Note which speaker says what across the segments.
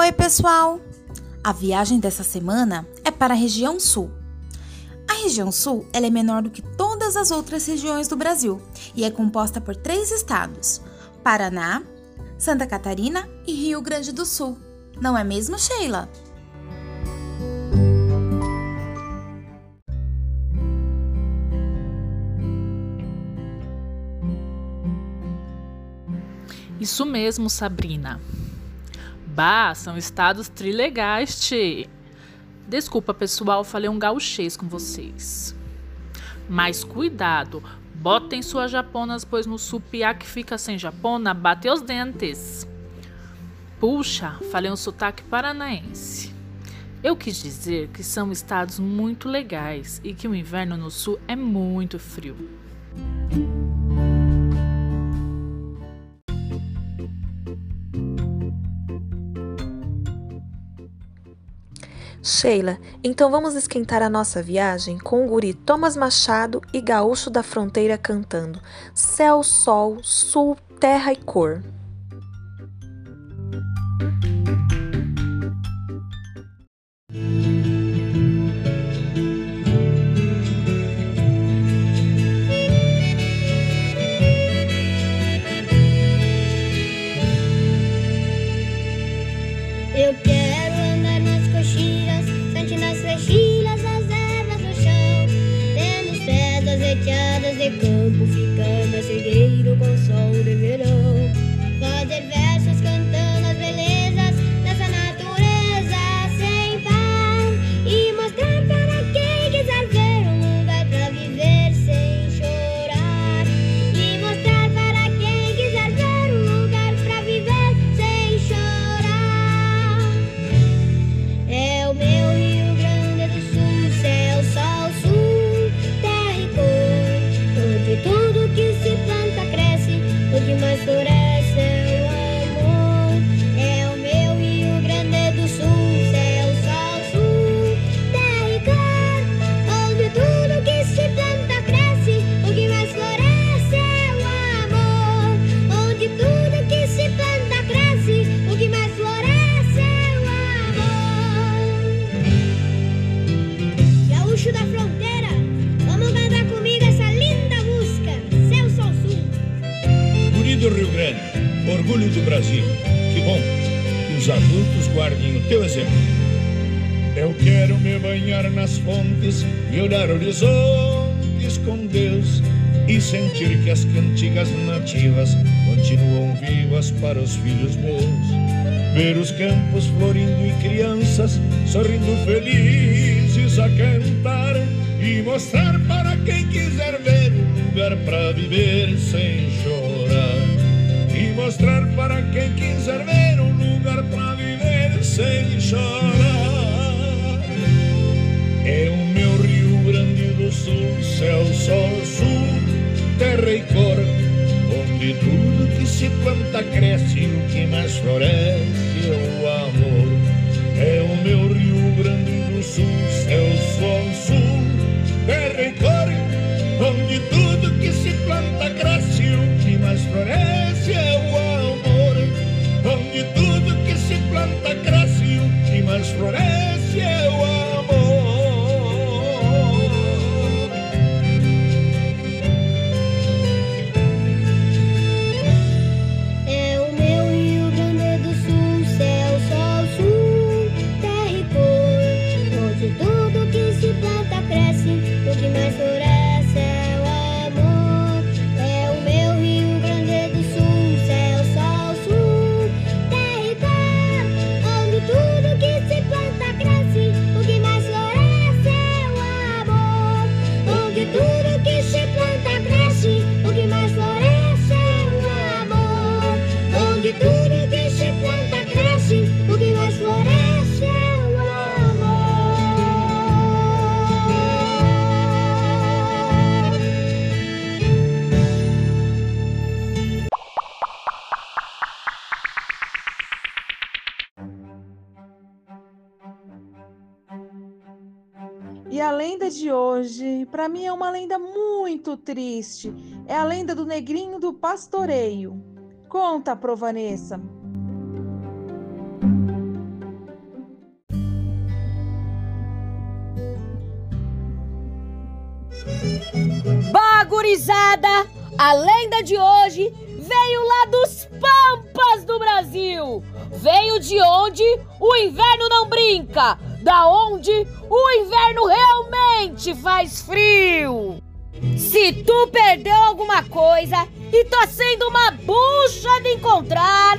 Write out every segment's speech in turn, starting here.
Speaker 1: Oi, pessoal! A viagem dessa semana é para a região sul. A região sul ela é menor do que todas as outras regiões do Brasil e é composta por três estados: Paraná, Santa Catarina e Rio Grande do Sul. Não é mesmo, Sheila?
Speaker 2: Isso mesmo, Sabrina. Bah, são estados trilegais, tchê. Desculpa, pessoal, falei um gauchês com vocês. Mas cuidado, botem suas japonas, pois no sul piá que fica sem japona, bate os dentes. Puxa, falei um sotaque paranaense. Eu quis dizer que são estados muito legais e que o inverno no sul é muito frio.
Speaker 3: Sheila, então vamos esquentar a nossa viagem com o guri Thomas Machado e Gaúcho da Fronteira cantando Céu, Sol, Sul, Terra e Cor.
Speaker 4: Que
Speaker 5: bom que os adultos guardem o teu exemplo. Eu quero me banhar nas fontes e olhar horizontes com Deus e sentir que as cantigas nativas continuam vivas para os filhos meus. Ver os campos florindo e crianças sorrindo felizes a cantar e mostrar para quem quiser ver um lugar para viver sem chorar. Sem chorar. É o meu Rio Grande do Sul, céu, sol, sul, terra e cor, onde tudo que se planta cresce, o que mais floresce
Speaker 6: lenda de hoje, para mim, é uma lenda muito triste. É a lenda do negrinho do pastoreio. Conta, Provanessa.
Speaker 7: Bagurizada, a lenda de hoje veio lá dos pampas do Brasil. Veio de onde o inverno não brinca da onde o inverno realmente faz frio. Se tu perdeu alguma coisa e tá sendo uma bucha de encontrar,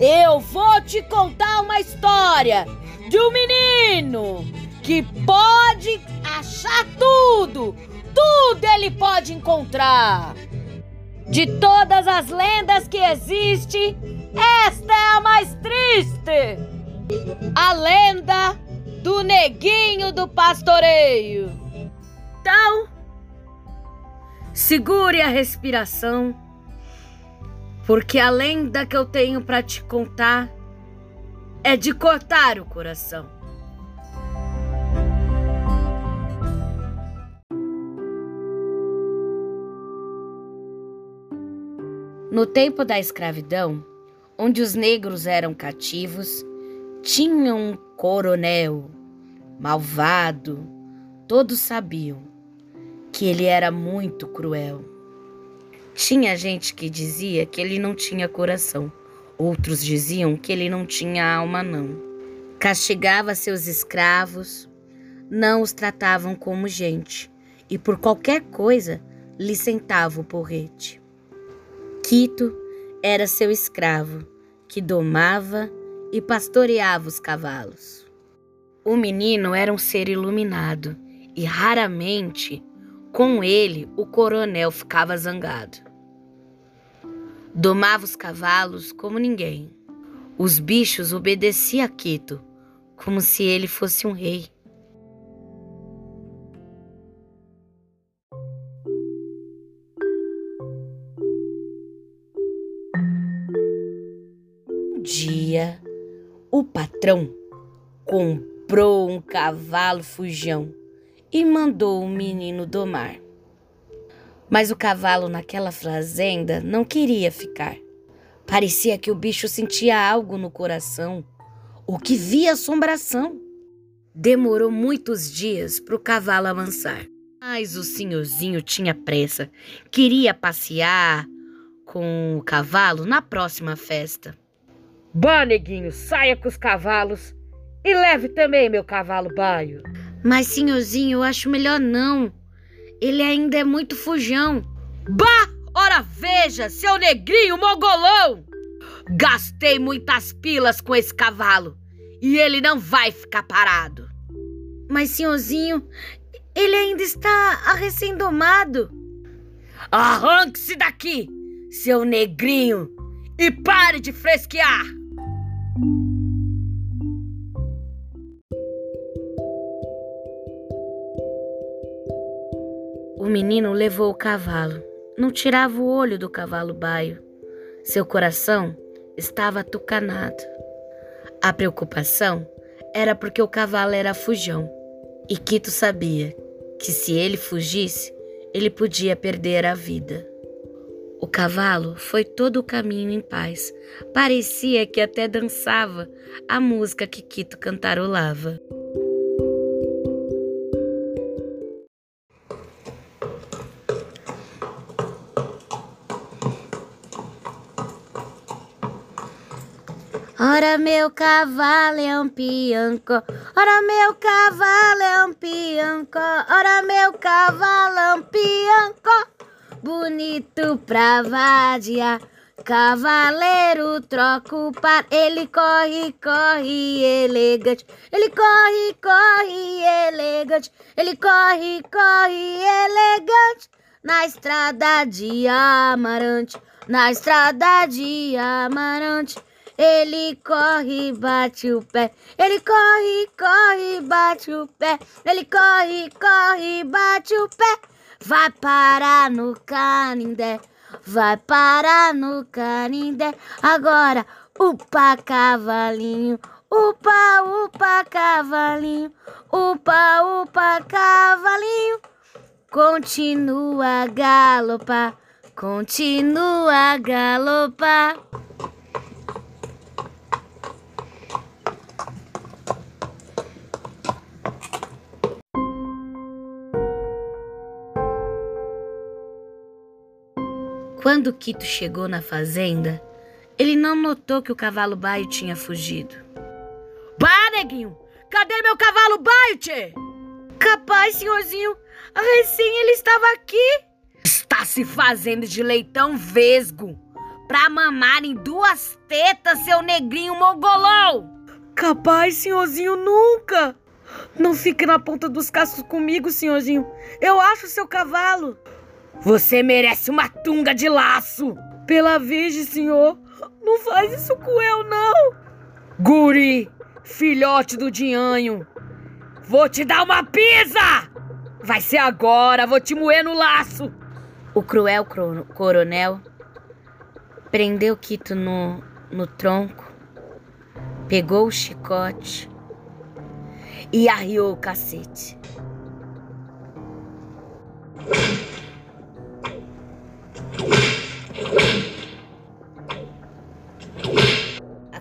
Speaker 7: eu vou te contar uma história de um menino que pode achar tudo, tudo ele pode encontrar. De todas as lendas que existem, esta é a mais triste. A lenda do neguinho do pastoreio. Então, segure a respiração, porque a lenda que eu tenho para te contar é de cortar o coração. No tempo da escravidão, onde os negros eram cativos, tinha um coronel malvado. Todos sabiam que ele era muito cruel. Tinha gente que dizia que ele não tinha coração, outros diziam que ele não tinha alma, não. Castigava seus escravos, não os tratavam como gente e por qualquer coisa lhe sentava o porrete. Quito era seu escravo, que domava e pastoreava os cavalos. O menino era um ser iluminado e raramente com ele o coronel ficava zangado. Domava os cavalos como ninguém. Os bichos obedeciam a Quito, como se ele fosse um rei. Patrão comprou um cavalo fujão e mandou o menino domar. Mas o cavalo naquela fazenda não queria ficar. Parecia que o bicho sentia algo no coração, ou que via assombração. Demorou muitos dias para o cavalo amansar. Mas o senhorzinho tinha pressa, queria passear com o cavalo na próxima festa.
Speaker 8: Bah, neguinho, saia com os cavalos e leve também meu cavalo baio.
Speaker 7: Mas, senhorzinho, eu acho melhor não. Ele ainda é muito fujão.
Speaker 8: Bah! Ora veja, seu negrinho mogolão! Gastei muitas pilas com esse cavalo e ele não vai ficar parado.
Speaker 7: Mas, senhorzinho, ele ainda está recém-domado.
Speaker 8: Arranque-se daqui, seu negrinho, e pare de fresquear!
Speaker 7: O menino levou o cavalo. Não tirava o olho do cavalo baio. Seu coração estava tucanado. A preocupação era porque o cavalo era fujão. E Quito sabia que se ele fugisse, ele podia perder a vida. O cavalo foi todo o caminho em paz. Parecia que até dançava a música que Quito cantarolava. Ora meu cavalo é um pianco, ora meu cavalo é um pianco, ora meu cavalo é um pianco bonito pra vadiar. Cavaleiro troca o par, ele corre, corre elegante. Ele corre, corre elegante. Ele corre, corre elegante. Na estrada de Amarante, na estrada de Amarante. Ele corre, bate o pé. Ele corre, corre, bate o pé. Ele corre, corre, bate o pé. Vai parar no Canindé, vai parar no Canindé. Agora, upa cavalinho, upa, upa cavalinho, upa, upa cavalinho. Continua a galopar, continua a galopar. Quando Quito chegou na fazenda, ele não notou que o cavalo baio tinha fugido. Bah, neguinho! Cadê meu cavalo baio, tchê? Capaz, senhorzinho, recém ele estava aqui. Está se fazendo de leitão vesgo pra mamar em duas tetas, seu negrinho mongolão. Capaz, senhorzinho, nunca. Não fique na ponta dos cascos comigo, senhorzinho. Eu acho seu cavalo. Você merece uma tunga de laço. Pela Virgem, senhor. Não faz isso com eu, não. Guri, filhote do dinhanho. Vou te dar uma pisa! Vai ser agora, vou te moer no laço. O cruel coronel prendeu Quito no, no tronco, pegou o chicote e arriou o cacete.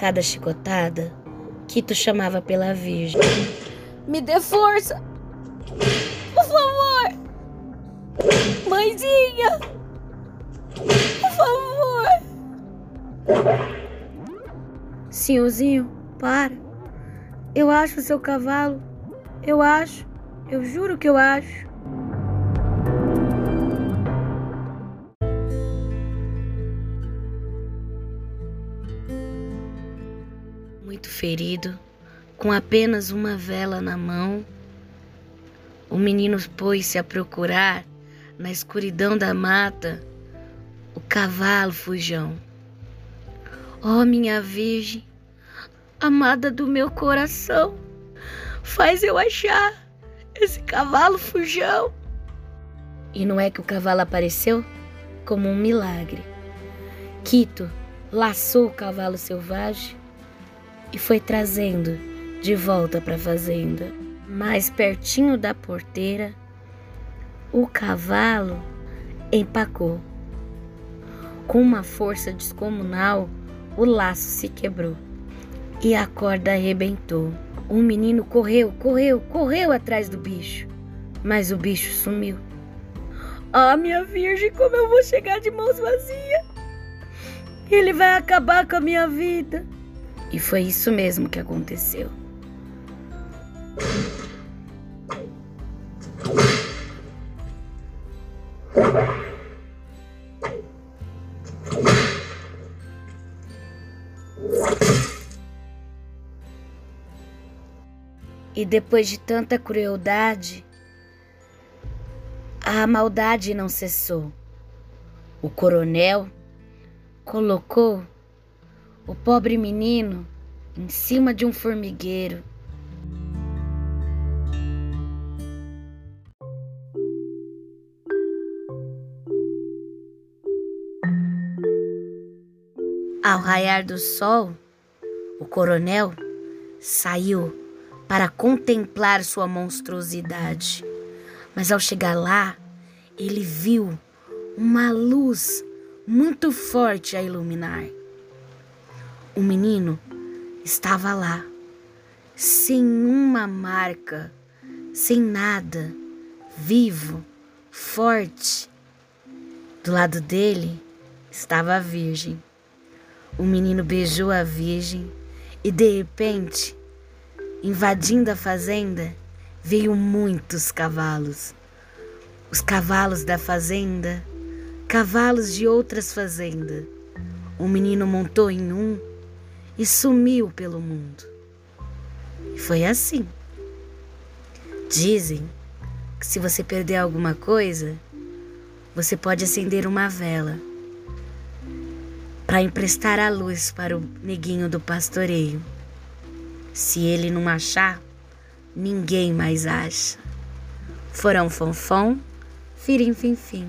Speaker 7: Cada chicotada, Quito chamava pela Virgem. Me dê força! Por favor! Mãezinha! Por favor! Senhorzinho, para. Eu acho o seu cavalo. Eu acho. Eu juro que eu acho. Muito ferido, com apenas uma vela na mão, o menino pôs-se a procurar, na escuridão da mata, o cavalo fujão. Ó minha Virgem, amada do meu coração, faz eu achar esse cavalo fujão. E não é que o cavalo apareceu como um milagre. Quito laçou o cavalo selvagem e foi trazendo de volta para a fazenda. Mais pertinho da porteira, o cavalo empacou. Com uma força descomunal, o laço se quebrou e a corda arrebentou. O menino correu, correu, correu atrás do bicho, mas o bicho sumiu. Ah, minha virgem, como eu vou chegar de mãos vazias? Ele vai acabar com a minha vida. E foi isso mesmo que aconteceu. E depois de tanta crueldade, a maldade não cessou. O coronel colocou o pobre menino em cima de um formigueiro. Ao raiar do sol, o coronel saiu para contemplar sua monstruosidade. Mas ao chegar lá, ele viu uma luz muito forte a iluminar. O menino estava lá, sem uma marca, sem nada, vivo, forte. Do lado dele estava a Virgem. O menino beijou a Virgem e de repente, invadindo a fazenda, veio muitos cavalos. Os cavalos da fazenda, cavalos de outras fazendas. O menino montou em um e sumiu pelo mundo. Foi assim. Dizem que se você perder alguma coisa, você pode acender uma vela para emprestar a luz para o neguinho do pastoreio. Se ele não achar, ninguém mais acha. Forão fonfon, firim fim fim.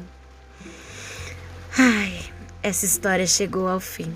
Speaker 7: Ai, essa história chegou ao fim.